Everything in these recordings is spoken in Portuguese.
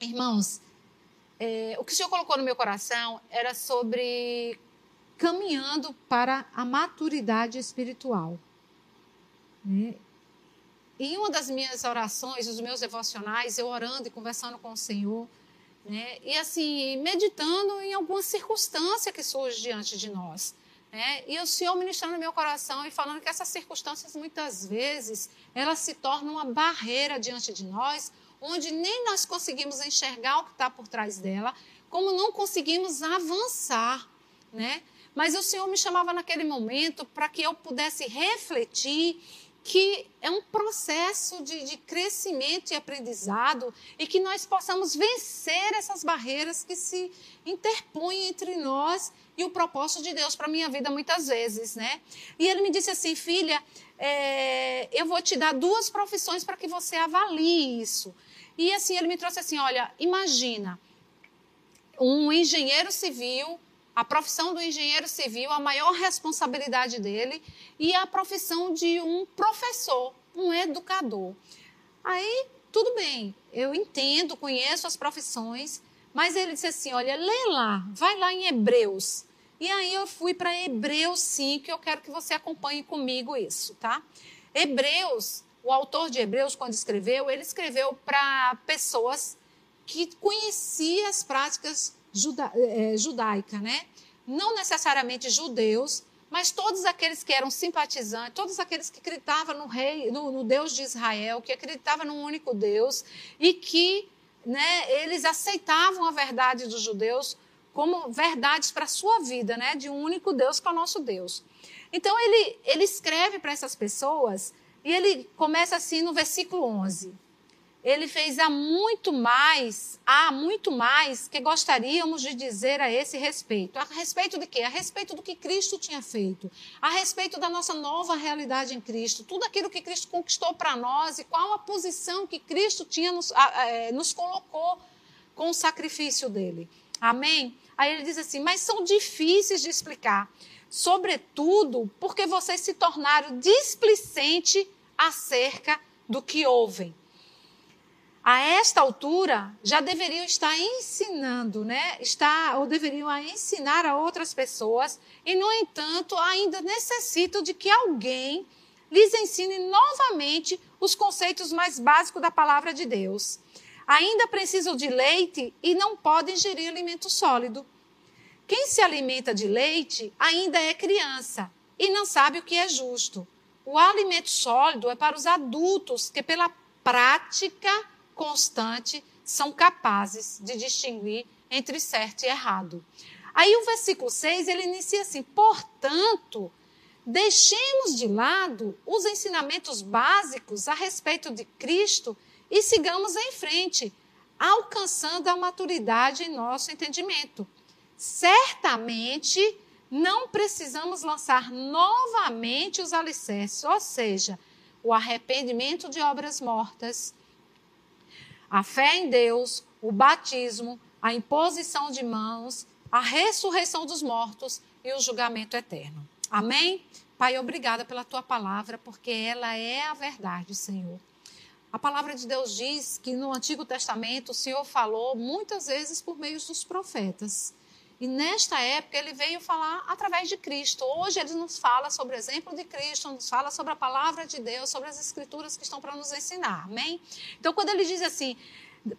Irmãos, é, o que o Senhor colocou no meu coração era sobre caminhando para a maturidade espiritual. Né? Em uma das minhas orações, os meus devocionais, eu orando e conversando com o Senhor, né? e assim, meditando em alguma circunstância que surge diante de nós. Né? E o Senhor ministrando no meu coração e falando que essas circunstâncias, muitas vezes, elas se tornam uma barreira diante de nós, onde nem nós conseguimos enxergar o que está por trás dela, como não conseguimos avançar, né? Mas o Senhor me chamava naquele momento para que eu pudesse refletir que é um processo de, de, crescimento e aprendizado e que nós possamos vencer essas barreiras que se interpõem entre nós e o propósito de Deus para minha vida muitas vezes, né? E ele me disse assim, filha, é, eu vou te dar duas profissões para que você avalie isso. E assim, ele me trouxe assim, olha, imagina, um engenheiro civil a profissão do engenheiro civil, a maior responsabilidade dele, e a profissão de um professor, um educador. Aí, tudo bem, eu entendo, conheço as profissões, mas ele disse assim: olha, lê lá, vai lá em Hebreus. E aí eu fui para Hebreus 5, que eu quero que você acompanhe comigo isso, tá? Hebreus, o autor de Hebreus, quando escreveu, ele escreveu para pessoas que conheciam as práticas juda, é, judaica, né? Não necessariamente judeus, mas todos aqueles que eram simpatizantes, todos aqueles que acreditavam no rei, no, no Deus de Israel, que acreditavam num único Deus e que né, eles aceitavam a verdade dos judeus como verdades para a sua vida, né, de um único Deus que é o nosso Deus. Então ele, ele escreve para essas pessoas e ele começa assim no versículo 11 ele fez há muito mais, há muito mais que gostaríamos de dizer a esse respeito. A respeito de quê? A respeito do que Cristo tinha feito, a respeito da nossa nova realidade em Cristo, tudo aquilo que Cristo conquistou para nós e qual a posição que Cristo tinha nos, é, nos colocou com o sacrifício dele. Amém? Aí ele diz assim: mas são difíceis de explicar, sobretudo porque vocês se tornaram displicentes acerca do que ouvem a esta altura já deveriam estar ensinando, né? Está, ou deveriam ensinar a outras pessoas, e no entanto ainda necessitam de que alguém lhes ensine novamente os conceitos mais básicos da palavra de Deus. Ainda precisam de leite e não podem ingerir alimento sólido. Quem se alimenta de leite ainda é criança e não sabe o que é justo. O alimento sólido é para os adultos que, pela prática, constante são capazes de distinguir entre certo e errado. Aí o versículo 6, ele inicia assim: "Portanto, deixemos de lado os ensinamentos básicos a respeito de Cristo e sigamos em frente, alcançando a maturidade em nosso entendimento. Certamente não precisamos lançar novamente os alicerces, ou seja, o arrependimento de obras mortas, a fé em Deus, o batismo, a imposição de mãos, a ressurreição dos mortos e o julgamento eterno. Amém? Pai, obrigada pela tua palavra, porque ela é a verdade, Senhor. A palavra de Deus diz que no Antigo Testamento o Senhor falou muitas vezes por meio dos profetas. E nesta época ele veio falar através de Cristo. Hoje ele nos fala sobre o exemplo de Cristo, nos fala sobre a palavra de Deus, sobre as escrituras que estão para nos ensinar. Amém? Então, quando ele diz assim,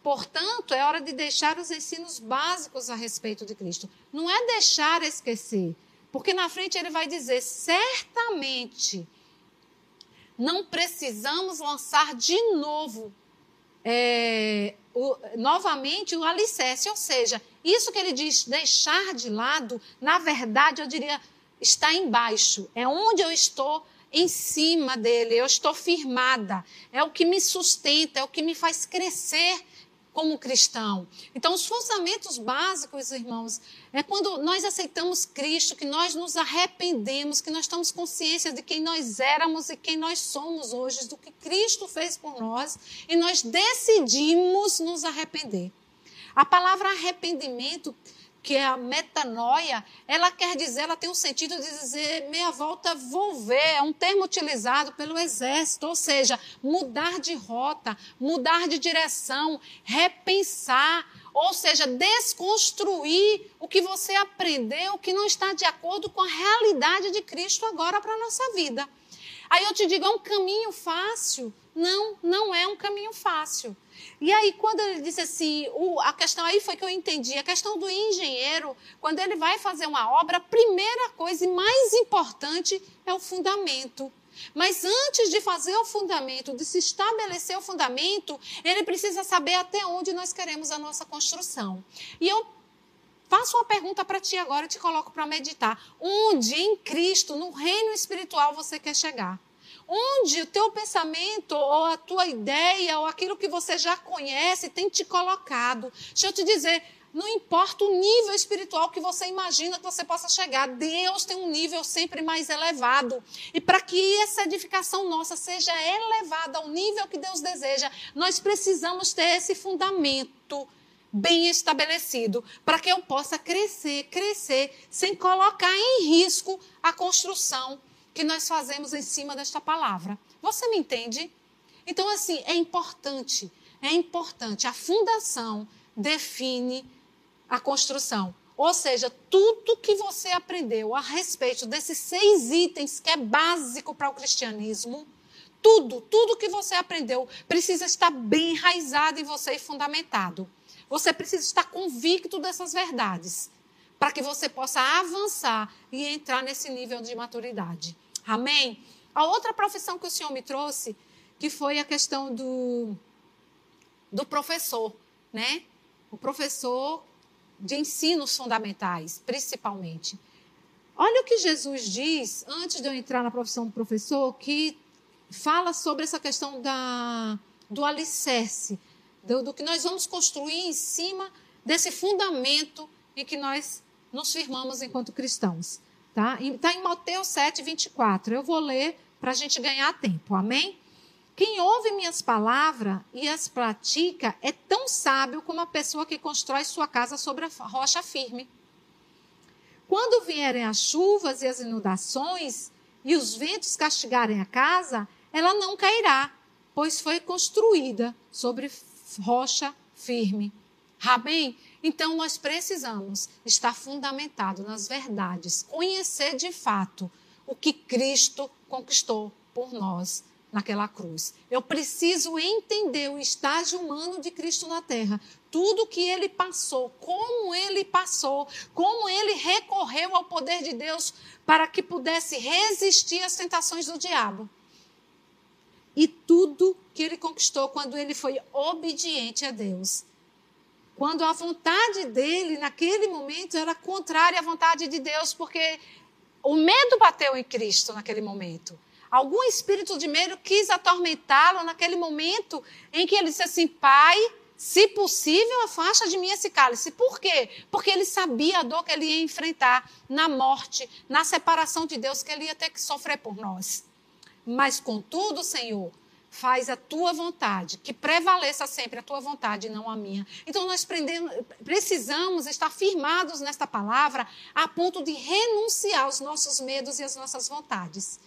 portanto, é hora de deixar os ensinos básicos a respeito de Cristo. Não é deixar esquecer, porque na frente ele vai dizer: certamente não precisamos lançar de novo é, o, novamente o alicerce, ou seja, isso que ele diz deixar de lado, na verdade eu diria está embaixo, é onde eu estou em cima dele, eu estou firmada, é o que me sustenta, é o que me faz crescer como cristão. Então, os fundamentos básicos, irmãos, é quando nós aceitamos Cristo, que nós nos arrependemos, que nós estamos consciência de quem nós éramos e quem nós somos hoje, do que Cristo fez por nós, e nós decidimos nos arrepender. A palavra arrependimento que é a metanoia, ela quer dizer, ela tem o um sentido de dizer meia volta volver, é um termo utilizado pelo exército, ou seja, mudar de rota, mudar de direção, repensar, ou seja, desconstruir o que você aprendeu que não está de acordo com a realidade de Cristo agora para a nossa vida. Aí eu te digo, é um caminho fácil? Não, não é um caminho fácil. E aí, quando ele disse assim, o, a questão aí foi que eu entendi, a questão do engenheiro, quando ele vai fazer uma obra, a primeira coisa e mais importante é o fundamento. Mas antes de fazer o fundamento, de se estabelecer o fundamento, ele precisa saber até onde nós queremos a nossa construção. E eu faço uma pergunta para ti agora e te coloco para meditar. Onde em Cristo, no reino espiritual, você quer chegar? Onde o teu pensamento, ou a tua ideia, ou aquilo que você já conhece tem te colocado? Deixa eu te dizer, não importa o nível espiritual que você imagina que você possa chegar, Deus tem um nível sempre mais elevado. E para que essa edificação nossa seja elevada ao nível que Deus deseja, nós precisamos ter esse fundamento bem estabelecido, para que eu possa crescer, crescer, sem colocar em risco a construção que nós fazemos em cima desta palavra. Você me entende? Então, assim, é importante, é importante. A fundação define a construção. Ou seja, tudo que você aprendeu a respeito desses seis itens que é básico para o cristianismo, tudo, tudo que você aprendeu precisa estar bem enraizado em você e fundamentado. Você precisa estar convicto dessas verdades para que você possa avançar e entrar nesse nível de maturidade. Amém? A outra profissão que o Senhor me trouxe, que foi a questão do, do professor, né? O professor de ensinos fundamentais, principalmente. Olha o que Jesus diz, antes de eu entrar na profissão do professor, que fala sobre essa questão da, do alicerce, do, do que nós vamos construir em cima desse fundamento em que nós nos firmamos enquanto cristãos. Está tá em Mateus 7, 24. Eu vou ler para a gente ganhar tempo. Amém? Quem ouve minhas palavras e as pratica é tão sábio como a pessoa que constrói sua casa sobre a rocha firme. Quando vierem as chuvas e as inundações e os ventos castigarem a casa, ela não cairá, pois foi construída sobre rocha firme. Amém? Então nós precisamos estar fundamentado nas verdades, conhecer de fato o que Cristo conquistou por nós naquela cruz. Eu preciso entender o estágio humano de Cristo na terra. Tudo que ele passou, como ele passou, como ele recorreu ao poder de Deus para que pudesse resistir às tentações do diabo. E tudo que ele conquistou quando ele foi obediente a Deus. Quando a vontade dele, naquele momento, era contrária à vontade de Deus, porque o medo bateu em Cristo naquele momento. Algum espírito de medo quis atormentá-lo naquele momento em que ele disse assim: Pai, se possível, afasta de mim esse cálice. Por quê? Porque ele sabia a dor que ele ia enfrentar na morte, na separação de Deus, que ele ia ter que sofrer por nós. Mas, contudo, Senhor, faz a tua vontade, que prevaleça sempre a tua vontade e não a minha. Então nós precisamos estar firmados nesta palavra a ponto de renunciar aos nossos medos e às nossas vontades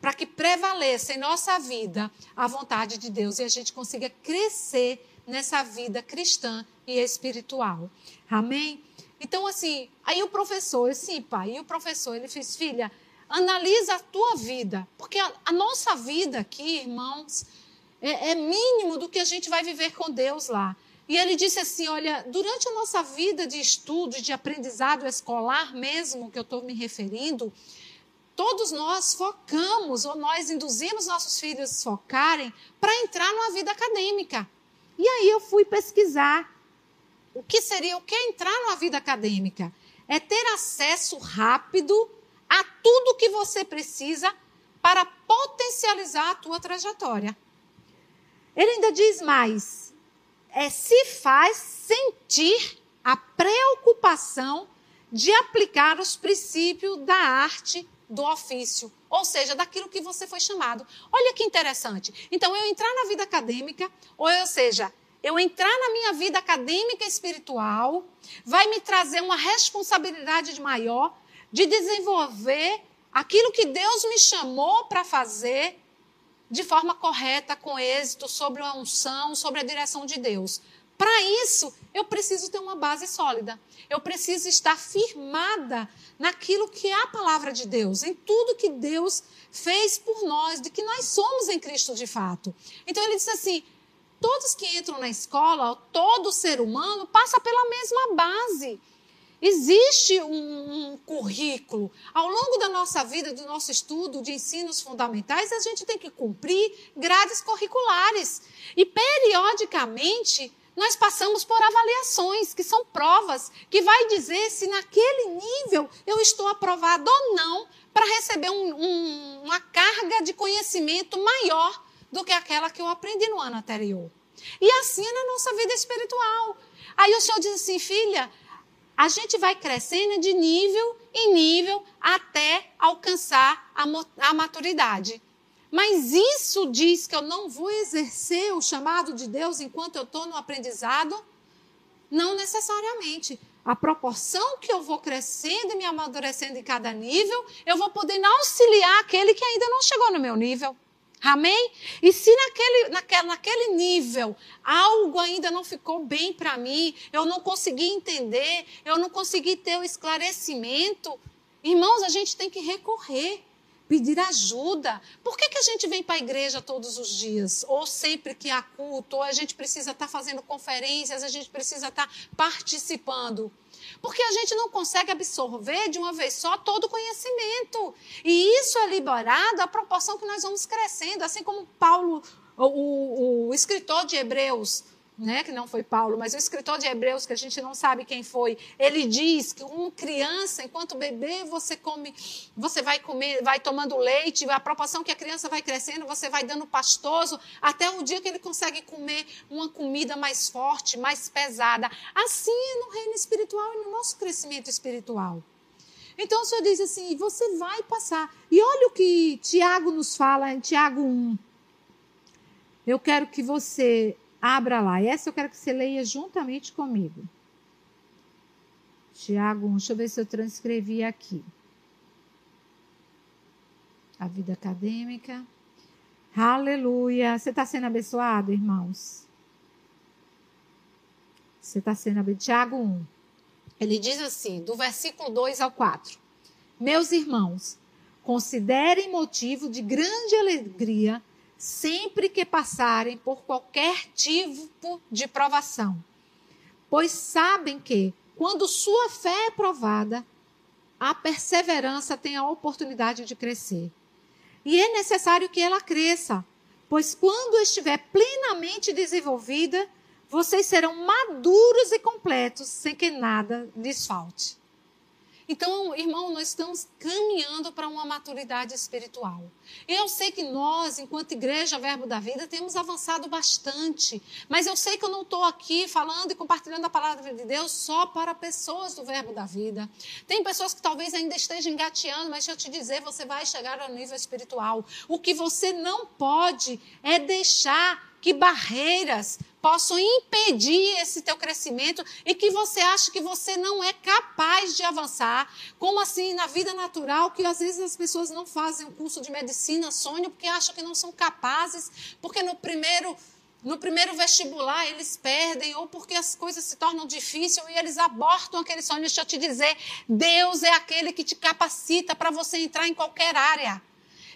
para que prevaleça em nossa vida a vontade de Deus e a gente consiga crescer nessa vida cristã e espiritual. Amém? Então, assim, aí o professor, sim, pai, e o professor, ele fez, filha, analisa a tua vida, porque a, a nossa vida aqui, irmãos, é, é mínimo do que a gente vai viver com Deus lá. E ele disse assim: Olha, durante a nossa vida de estudo, de aprendizado escolar mesmo, que eu estou me referindo, todos nós focamos ou nós induzimos nossos filhos a focarem para entrar numa vida acadêmica. E aí eu fui pesquisar o que seria o que é entrar numa vida acadêmica? É ter acesso rápido a tudo que você precisa para potencializar a tua trajetória. Ele ainda diz mais: é se faz sentir a preocupação de aplicar os princípios da arte do ofício, ou seja, daquilo que você foi chamado. Olha que interessante. Então, eu entrar na vida acadêmica, ou, ou seja, eu entrar na minha vida acadêmica e espiritual, vai me trazer uma responsabilidade maior de desenvolver aquilo que Deus me chamou para fazer de forma correta, com êxito, sobre a unção, sobre a direção de Deus. Para isso, eu preciso ter uma base sólida. Eu preciso estar firmada naquilo que é a palavra de Deus, em tudo que Deus fez por nós, de que nós somos em Cristo de fato. Então ele diz assim: todos que entram na escola, todo ser humano passa pela mesma base. Existe um, um, currículo. Ao longo da nossa vida, do nosso estudo de ensinos fundamentais, a gente tem que cumprir grades curriculares. E, periodicamente, nós passamos por avaliações, que são provas, que vai dizer se naquele nível eu estou aprovado ou não para receber um, um, uma carga de conhecimento maior do que aquela que eu aprendi no ano anterior. E assim é na nossa vida espiritual. Aí o Senhor diz assim, filha, a gente vai crescendo de nível em nível até alcançar a, maturidade. Mas isso diz que eu não vou exercer o chamado de Deus enquanto eu estou no aprendizado? Não necessariamente. A proporção que eu vou crescendo e me amadurecendo em cada nível, eu vou poder auxiliar aquele que ainda não chegou no meu nível. Amém? E se naquele, naquele, naquele nível algo ainda não ficou bem para mim, eu não consegui entender, eu não consegui ter o esclarecimento, irmãos, a gente tem que recorrer, pedir ajuda. Por que, que a gente vem para a igreja todos os dias? Ou sempre que há culto, ou a gente precisa estar tá fazendo conferências, a gente precisa estar tá participando? Porque a gente não consegue absorver de uma vez só todo o conhecimento. E isso é liberado à proporção que nós vamos crescendo, assim como Paulo, o, o, o escritor de Hebreus, né, que não foi Paulo, mas o escritor de Hebreus, que a gente não sabe quem foi, ele diz que uma criança, enquanto bebê, você come, você vai comer, vai tomando leite, a proporção que a criança vai crescendo, você vai dando pastoso, até o dia que ele consegue comer uma comida mais forte, mais pesada. Assim é no reino espiritual e no nosso crescimento espiritual. Então o Senhor diz assim: você vai passar. E olha o que Tiago nos fala em Tiago 1. Eu quero que você Abra lá. Essa eu quero que você leia juntamente comigo. Tiago 1, deixa eu ver se eu transcrevi aqui. A vida acadêmica. Aleluia. Você está sendo abençoado, irmãos? Você está sendo abençoado. Tiago 1. Ele diz assim, do versículo 2 ao 4. Meus irmãos, considerem motivo de grande alegria sempre que passarem por qualquer tipo de provação, pois sabem que, quando sua fé é provada, a perseverança tem a oportunidade de crescer. E é necessário que ela cresça, pois quando estiver plenamente desenvolvida, vocês serão maduros e completos, sem que nada lhes falte. Então, irmão, nós estamos caminhando para uma maturidade espiritual. Eu sei que nós, enquanto Igreja Verbo da Vida, temos avançado bastante, mas eu sei que eu não estou aqui falando e compartilhando a palavra de Deus só para pessoas do Verbo da Vida. Tem pessoas que talvez ainda estejam engateando, mas deixa eu te dizer, você vai chegar ao nível espiritual. O que você não pode é deixar que barreiras possam impedir esse teu crescimento e que você acha que você não é capaz de avançar, como assim na vida natural, que às vezes as pessoas não fazem o curso de medicina, sonham porque acham que não são capazes, porque no primeiro no primeiro vestibular eles perdem ou porque as coisas se tornam difíceis e eles abortam aquele sonho. Deixa eu te dizer, Deus é aquele que te capacita para você entrar em qualquer área.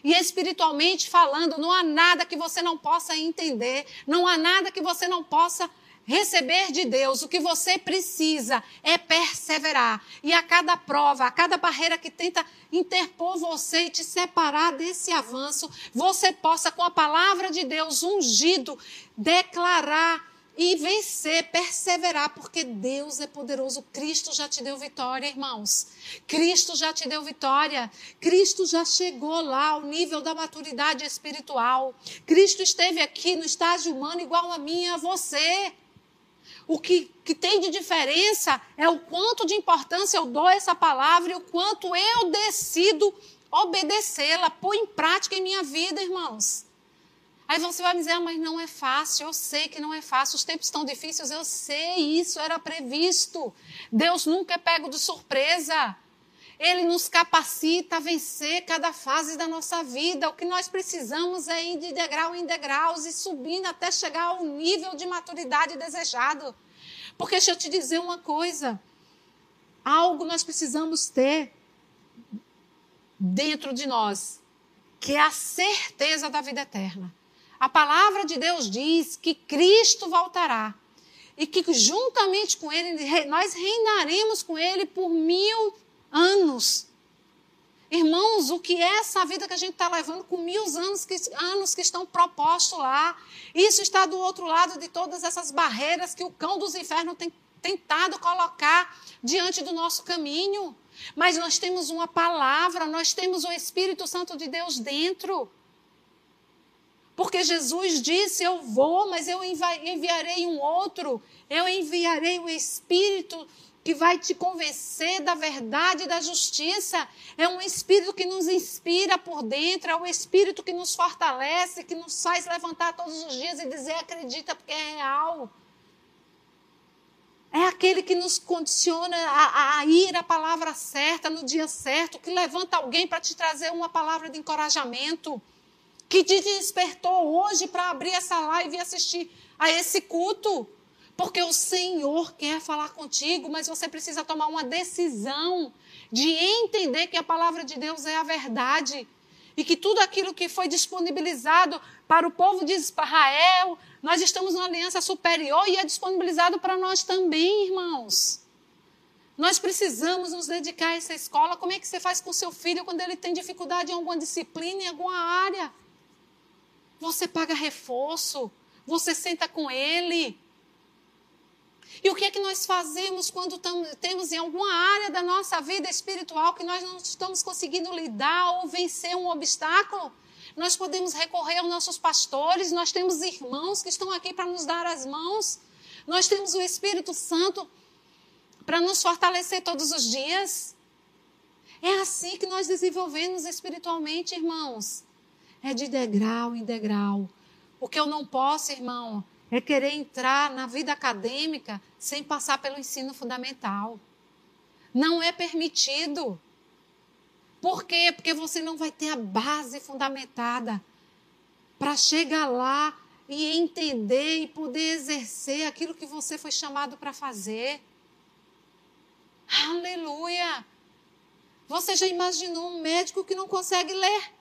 E espiritualmente falando, não há nada que você não possa entender, não há nada que você não possa receber de Deus. O que você precisa é perseverar. E a cada prova, a cada barreira que tenta interpor você e te separar desse avanço, você possa, com a palavra de Deus ungido, declarar e vencer, perseverar, porque Deus é poderoso. Cristo já te deu vitória, irmãos. Cristo já te deu vitória. Cristo já chegou lá ao nível da maturidade espiritual. Cristo esteve aqui no estágio humano igual a mim e a você. O que, que tem de diferença é o quanto de importância eu dou a essa palavra e o quanto eu decido obedecê-la, pôr em prática em minha vida, irmãos. Aí você vai me dizer, ah, mas não é fácil. Eu sei que não é fácil. Os tempos estão difíceis, eu sei. Isso era previsto. Deus nunca é pego de surpresa. Ele nos capacita a vencer cada fase da nossa vida. O que nós precisamos é ir de degrau em degraus e subindo até chegar ao nível de maturidade desejado. Porque deixa eu te dizer uma coisa: algo nós precisamos ter dentro de nós, que é a certeza da vida eterna. A palavra de Deus diz que Cristo voltará e que juntamente com Ele nós reinaremos com Ele por mil anos. Irmãos, o que é essa vida que a gente está levando com mil anos que, anos que estão propostos lá? Isso está do outro lado de todas essas barreiras que o cão dos infernos tem tentado colocar diante do nosso caminho. Mas nós temos uma palavra, nós temos o Espírito Santo de Deus dentro. Porque Jesus disse: Eu vou, mas eu enviarei um outro, eu enviarei o Espírito que vai te convencer da verdade e da justiça. É um Espírito que nos inspira por dentro, é o um Espírito que nos fortalece, que nos faz levantar todos os dias e dizer: acredita, porque é real. É aquele que nos condiciona a, a ir à palavra certa no dia certo, que levanta alguém para te trazer uma palavra de encorajamento que te despertou hoje para abrir essa live e assistir a esse culto. Porque o Senhor quer falar contigo, mas você precisa tomar uma decisão de entender que a palavra de Deus é a verdade e que tudo aquilo que foi disponibilizado para o povo de Israel, nós estamos numa aliança superior e é disponibilizado para nós também, irmãos. Nós precisamos nos dedicar a essa escola. Como é que você faz com seu filho quando ele tem dificuldade em alguma disciplina, em alguma área? Você paga reforço, você senta com ele. E o que é que nós fazemos quando temos em alguma área da nossa vida espiritual que nós não estamos conseguindo lidar ou vencer um obstáculo? Nós podemos recorrer aos nossos pastores, nós temos irmãos que estão aqui para nos dar as mãos, nós temos o Espírito Santo para nos fortalecer todos os dias. É assim que nós desenvolvemos espiritualmente, irmãos é de degrau em degrau. O que eu não posso, irmão, é querer entrar na vida acadêmica sem passar pelo ensino fundamental. Não é permitido. Por quê? Porque você não vai ter a base fundamentada para chegar lá e entender e poder exercer aquilo que você foi chamado para fazer. Aleluia! Você já imaginou um médico que não consegue ler?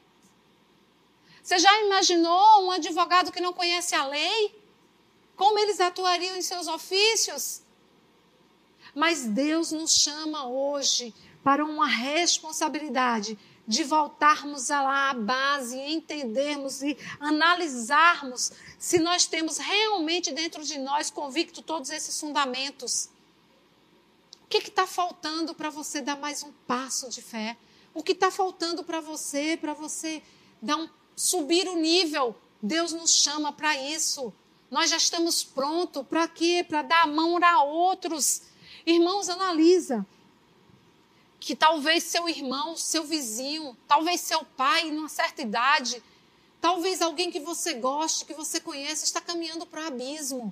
Você já imaginou um advogado que não conhece a lei? Como eles atuariam em seus ofícios? Mas Deus nos chama hoje para uma responsabilidade de voltarmos lá à base, entendermos e analisarmos se nós temos realmente dentro de nós convicto todos esses fundamentos. O que está faltando para você dar mais um passo de fé? O que está faltando para você, para você dar um subir o nível. Deus nos chama para isso. Nós já estamos prontos para quê? Para dar a mão a outros. Irmãos, analisa que talvez seu irmão, seu vizinho, talvez seu pai, numa certa idade, talvez alguém que você goste, que você conheça, está caminhando para o abismo.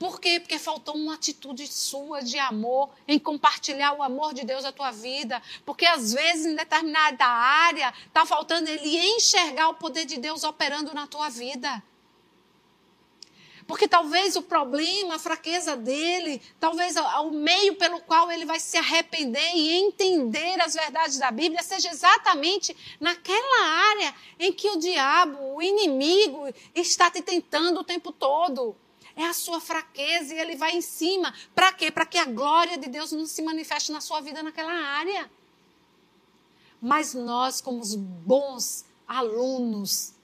Por quê? Porque faltou uma atitude sua de amor, em compartilhar o amor de Deus na tua vida. Porque às vezes, em determinada área, está faltando ele enxergar o poder de Deus operando na tua vida. Porque talvez o problema, a fraqueza dele, talvez o meio pelo qual ele vai se arrepender e entender as verdades da Bíblia seja exatamente naquela área em que o diabo, o inimigo, está te tentando o tempo todo é a sua fraqueza e ele vai em cima. Para quê? Para que a glória de Deus não se manifeste na sua vida naquela área. Mas nós, como os bons alunos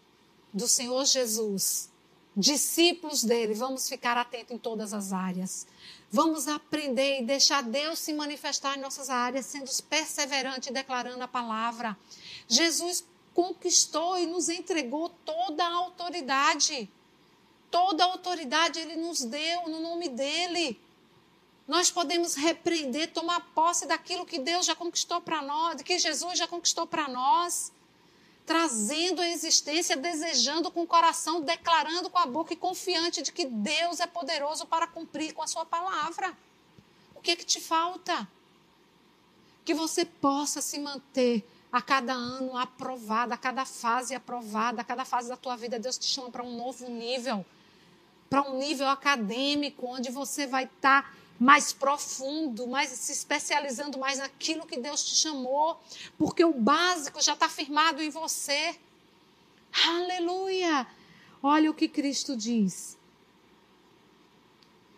do Senhor Jesus, discípulos dele, vamos ficar atentos em todas as áreas. Vamos aprender e deixar Deus se manifestar em nossas áreas, sendo perseverante e declarando a palavra. Jesus conquistou e nos entregou toda a autoridade. Toda a autoridade Ele nos deu no nome dEle. Nós podemos repreender, tomar posse daquilo que Deus já conquistou para nós, que Jesus já conquistou para nós. trazendo a existência, desejando com o coração, declarando com a boca e confiante de que Deus é poderoso para cumprir com a sua palavra. O que, é que te falta? Que você possa se manter a cada ano aprovada, a cada fase aprovada, a cada fase da tua vida, Deus te chama para um novo nível, para um nível acadêmico, onde você vai estar tá mais profundo, mais se especializando mais naquilo que Deus te chamou, porque o básico já está firmado em você. Aleluia! Olha o que Cristo diz.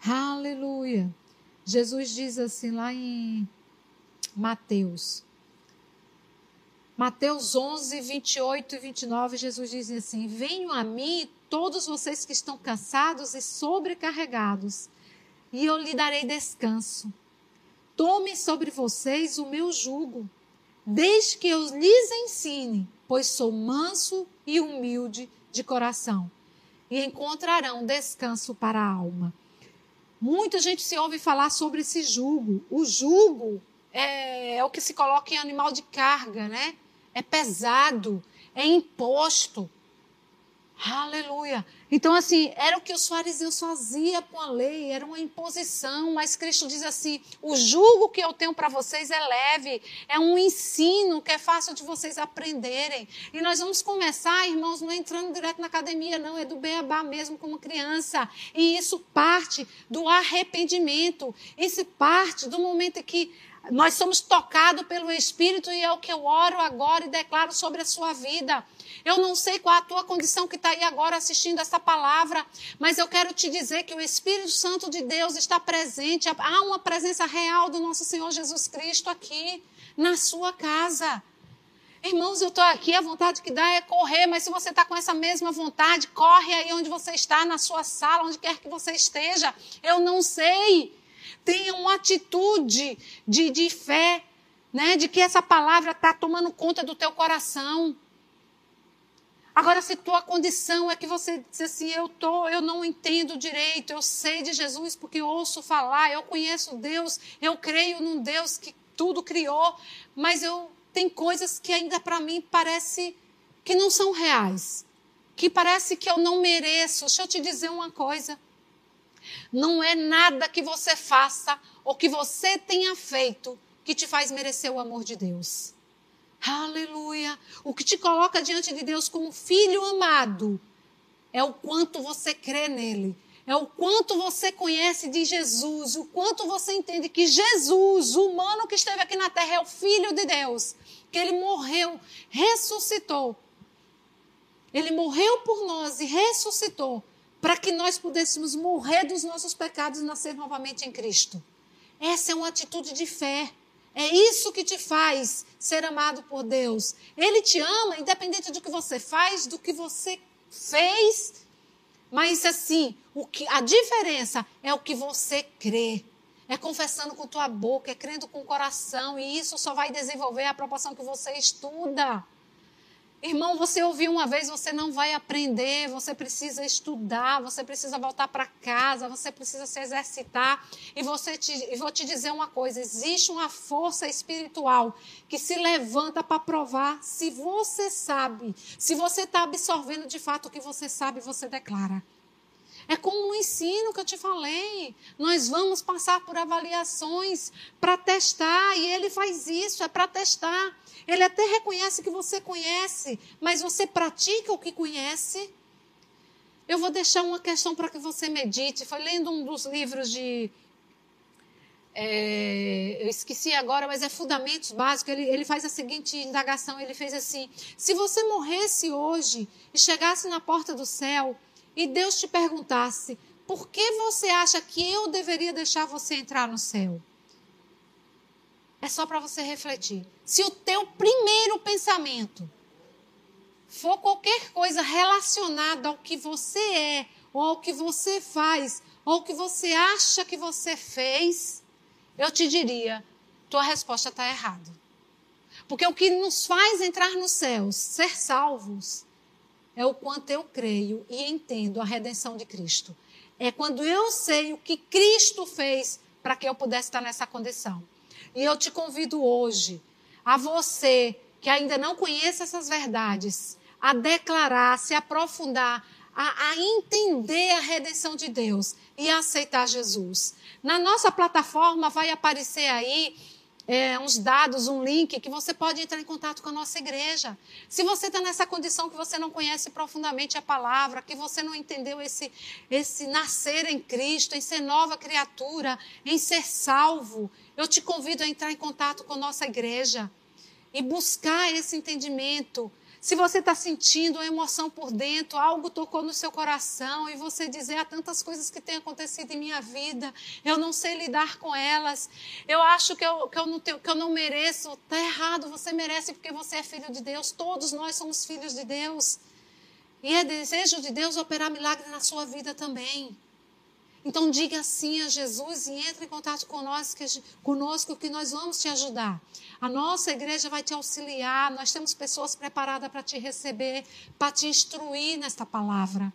Aleluia! Jesus diz assim lá em Mateus. Mateus 11, 28 e 29, Jesus diz assim: Venham a mim todos vocês que estão cansados e sobrecarregados e eu lhe darei descanso. Tome sobre vocês o meu jugo, desde que eu lhes ensine, pois sou manso e humilde de coração, e encontrarão descanso para a alma. Muita gente se ouve falar sobre esse jugo. O jugo é, é o que se coloca em animal de carga, né? É pesado, é imposto. Aleluia. Então, assim, era o que os fariseus faziam com a lei, era uma imposição, mas Cristo diz assim: o jugo que eu tenho para vocês é leve, é um ensino que é fácil de vocês aprenderem. E nós vamos começar, irmãos, não entrando direto na academia, não, é do beabá mesmo, como criança. E isso parte do arrependimento, isso parte do momento em que nós somos tocados pelo Espírito e é o que eu oro agora e declaro sobre a sua vida. Eu não sei qual a tua condição que está aí agora assistindo essa palavra, mas eu quero te dizer que o Espírito Santo de Deus está presente. Há uma presença real do nosso Senhor Jesus Cristo aqui, na sua casa. Irmãos, eu estou aqui, a vontade que dá é correr, mas se você está com essa mesma vontade, corre aí onde você está, na sua sala, onde quer que você esteja. Eu não sei. Tenha uma atitude de, de fé, né? de que essa palavra está tomando conta do teu coração. Agora, se tua condição é que você diz assim, eu tô, eu não entendo direito, eu sei de Jesus porque ouço falar, eu conheço Deus, eu creio num Deus que tudo criou, mas eu tem coisas que ainda para mim parece que não são reais, que parece que eu não mereço. Deixa eu te dizer uma coisa. Não é nada que você faça ou que você tenha feito que te faz merecer o amor de Deus. Aleluia! O que te coloca diante de Deus como filho amado é o quanto você crê nele, é o quanto você conhece de Jesus, o quanto você entende que Jesus, o humano que esteve aqui na terra, é o Filho de Deus, que ele morreu, ressuscitou. Ele morreu por nós e ressuscitou para que nós pudéssemos morrer dos nossos pecados e nascer novamente em Cristo. Essa é uma atitude de fé. É isso que te faz ser amado por Deus. Ele te ama, independente do que você faz, do que você fez. Mas assim, o que, a diferença é o que você crê. É confessando com tua boca, é crendo com o coração. E isso só vai desenvolver a proporção que você estuda. Irmão, você ouviu uma vez, você não vai aprender, você precisa estudar, você precisa voltar para casa, você precisa se exercitar. E você te, vou te dizer uma coisa: existe uma força espiritual que se levanta para provar se você sabe, se você está absorvendo de fato o que você sabe, você declara. É como no ensino que eu te falei. Nós vamos passar por avaliações para testar, e ele faz isso, é para testar. Ele até reconhece que você conhece, mas você pratica o que conhece. Eu vou deixar uma questão para que você medite. Foi lendo um dos livros de. É, eu esqueci agora, mas é Fundamentos Básicos. Ele, ele faz a seguinte indagação: ele fez assim: se você morresse hoje e chegasse na porta do céu, e Deus te perguntasse: por que você acha que eu deveria deixar você entrar no céu? É só para você refletir. Se o teu primeiro pensamento for qualquer coisa relacionada ao que você é, ou ao que você faz, ou ao que você acha que você fez, eu te diria: tua resposta está errada. Porque o que nos faz entrar no céu, ser salvos, é o quanto eu creio e entendo a redenção de Cristo. É quando eu sei o que Cristo fez para que eu pudesse estar nessa condição. E eu te convido hoje a você que ainda não conhece essas verdades, a declarar, se aprofundar, a, a, entender a redenção de Deus e a aceitar Jesus. Na nossa plataforma vai aparecer aí é, uns dados, um link que você pode entrar em contato com a nossa igreja. Se você está nessa condição que você não conhece profundamente a palavra, que você não entendeu esse, esse nascer em Cristo, em ser nova criatura, em ser salvo, eu te convido a entrar em contato com a nossa igreja e buscar esse entendimento se você está sentindo uma emoção por dentro, algo tocou no seu coração e você dizer há tantas coisas que têm acontecido em minha vida, eu não sei lidar com elas, eu acho que eu, que eu, não, tenho, que eu não mereço, está errado, você merece porque você é filho de Deus, todos nós somos filhos de Deus. E é desejo de Deus operar milagre na sua vida também. Então diga sim a Jesus e entre em contato conosco conosco que nós vamos te ajudar. A nossa igreja vai te auxiliar, nós temos pessoas preparadas para te receber, para te instruir nesta palavra.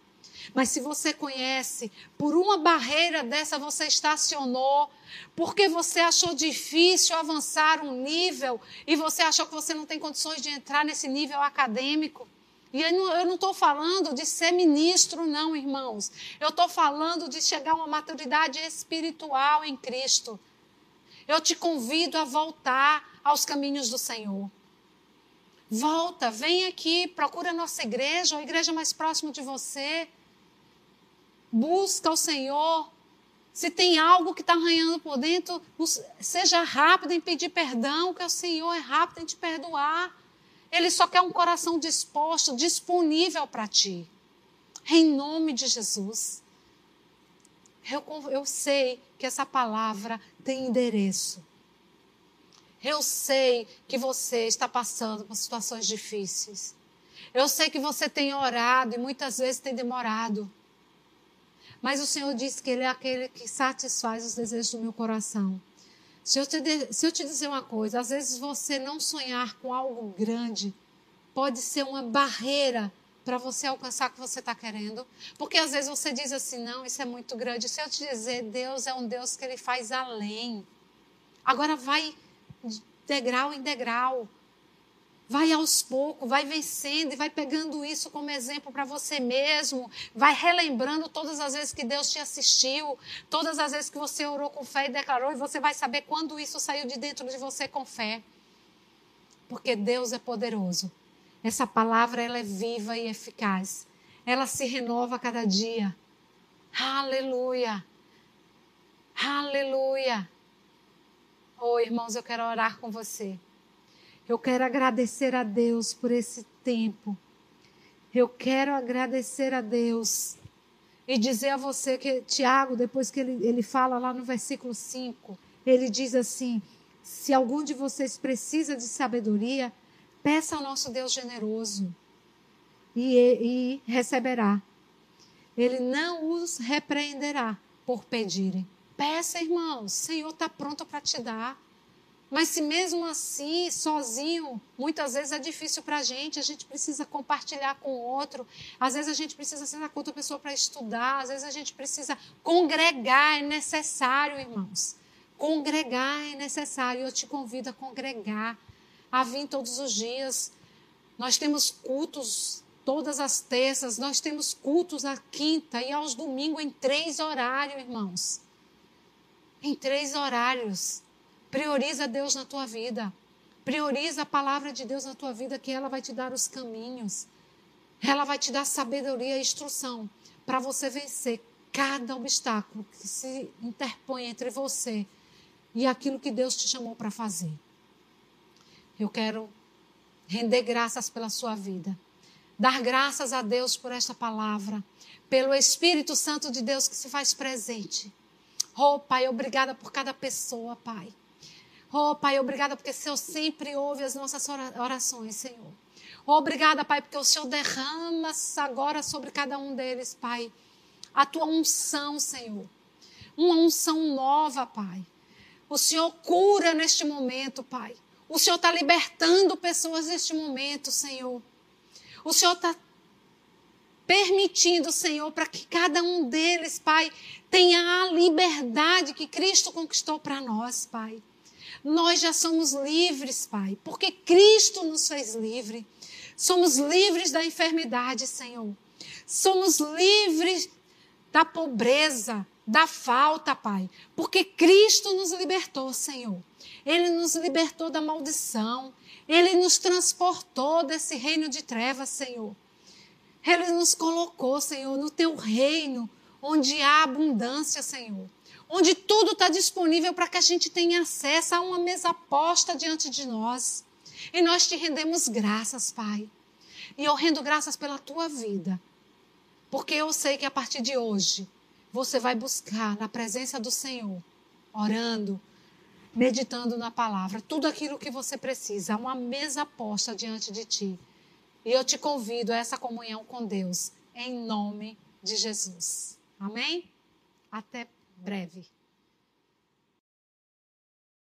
Mas se você conhece, por uma barreira dessa você estacionou, porque você achou difícil avançar um nível e você achou que você não tem condições de entrar nesse nível acadêmico, e eu não estou falando de ser ministro, não, irmãos. Eu estou falando de chegar a uma maturidade espiritual em Cristo. Eu te convido a voltar aos caminhos do Senhor. Volta, vem aqui, procura a nossa igreja, a igreja mais próxima de você. Busca o Senhor. Se tem algo que está arranhando por dentro, seja rápido em pedir perdão, que o Senhor é rápido em te perdoar. Ele só quer um coração disposto, disponível para ti. Em nome de Jesus. Eu, eu sei que essa palavra tem endereço. Eu sei que você está passando por situações difíceis. Eu sei que você tem orado e muitas vezes tem demorado. Mas o Senhor disse que Ele é aquele que satisfaz os desejos do meu coração. Se eu, te, se eu te dizer uma coisa, às vezes você não sonhar com algo grande pode ser uma barreira para você alcançar o que você está querendo. Porque às vezes você diz assim: não, isso é muito grande. Se eu te dizer, Deus é um Deus que ele faz além. Agora vai degrau em degrau. Vai aos poucos, vai vencendo e vai pegando isso como exemplo para você mesmo. Vai relembrando todas as vezes que Deus te assistiu, todas as vezes que você orou com fé e declarou, e você vai saber quando isso saiu de dentro de você com fé. Porque Deus é poderoso. Essa palavra ela é viva e eficaz. Ela se renova a cada dia. Aleluia. Aleluia. Oh, irmãos, eu quero orar com você. Eu quero agradecer a Deus por esse tempo. Eu quero agradecer a Deus e dizer a você que Tiago, depois que ele, ele fala lá no versículo 5, ele diz assim: se algum de vocês precisa de sabedoria, peça ao nosso Deus generoso e, e receberá. Ele não os repreenderá por pedirem. Peça, irmãos, o Senhor está pronto para te dar. Mas se mesmo assim, sozinho, muitas vezes é difícil para a gente, a gente precisa compartilhar com o outro, às vezes a gente precisa sentar com outra pessoa para estudar, às vezes a gente precisa congregar, é necessário, irmãos. Congregar é necessário, eu te convido a congregar, a vir todos os dias. Nós temos cultos todas as terças, nós temos cultos à quinta e aos domingos em três horários, irmãos. Em três horários. Prioriza Deus na tua vida. Prioriza a palavra de Deus na tua vida, que ela vai te dar os caminhos. Ela vai te dar sabedoria e instrução para você vencer cada obstáculo que se interpõe entre você e aquilo que Deus te chamou para fazer. Eu quero render graças pela sua vida. Dar graças a Deus por esta palavra, pelo Espírito Santo de Deus que se faz presente. Oh, Pai, obrigada por cada pessoa, Pai. Oh, Pai, obrigada porque o Senhor sempre ouve as nossas orações, Senhor. Oh, obrigada, Pai, porque o Senhor derrama agora sobre cada um deles, Pai, a tua unção, Senhor. Uma unção nova, Pai. O Senhor cura neste momento, Pai. O Senhor está libertando pessoas neste momento, Senhor. O Senhor está permitindo, Senhor, para que cada um deles, Pai, tenha a liberdade que Cristo conquistou para nós, Pai. Nós já somos livres, Pai, porque Cristo nos fez livre. Somos livres da enfermidade, Senhor. Somos livres da pobreza, da falta, Pai, porque Cristo nos libertou, Senhor. Ele nos libertou da maldição. Ele nos transportou desse reino de trevas, Senhor. Ele nos colocou, Senhor, no teu reino, onde há abundância, Senhor. Onde tudo está disponível para que a gente tenha acesso a uma mesa posta diante de nós. E nós te rendemos graças, Pai. E eu rendo graças pela tua vida. Porque eu sei que a partir de hoje você vai buscar na presença do Senhor, orando, meditando na palavra, tudo aquilo que você precisa, uma mesa posta diante de ti. E eu te convido a essa comunhão com Deus, em nome de Jesus. Amém? Até breve.